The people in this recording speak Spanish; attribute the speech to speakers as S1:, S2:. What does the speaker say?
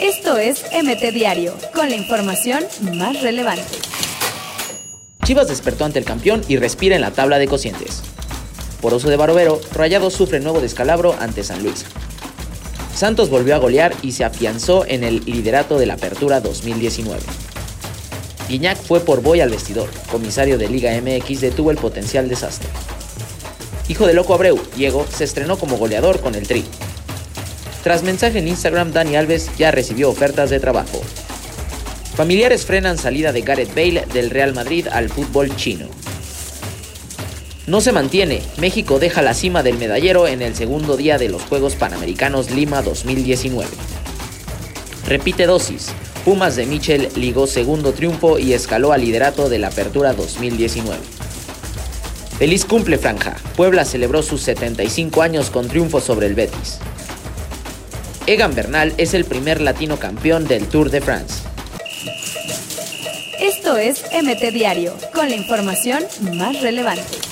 S1: Esto es MT Diario, con la información más relevante.
S2: Chivas despertó ante el campeón y respira en la tabla de cocientes. Por uso de Barovero, Rayados sufre nuevo descalabro ante San Luis. Santos volvió a golear y se afianzó en el liderato de la Apertura 2019. Guiñac fue por Boy al vestidor. Comisario de Liga MX detuvo el potencial desastre. Hijo de Loco Abreu, Diego, se estrenó como goleador con el Tri. Tras mensaje en Instagram, Dani Alves ya recibió ofertas de trabajo. Familiares frenan salida de Gareth Bale del Real Madrid al fútbol chino. No se mantiene, México deja la cima del medallero en el segundo día de los Juegos Panamericanos Lima 2019. Repite dosis, Pumas de Michel ligó segundo triunfo y escaló al liderato de la Apertura 2019. Feliz cumple franja, Puebla celebró sus 75 años con triunfo sobre el Betis. Egan Bernal es el primer latino campeón del Tour de France.
S1: Esto es MT Diario, con la información más relevante.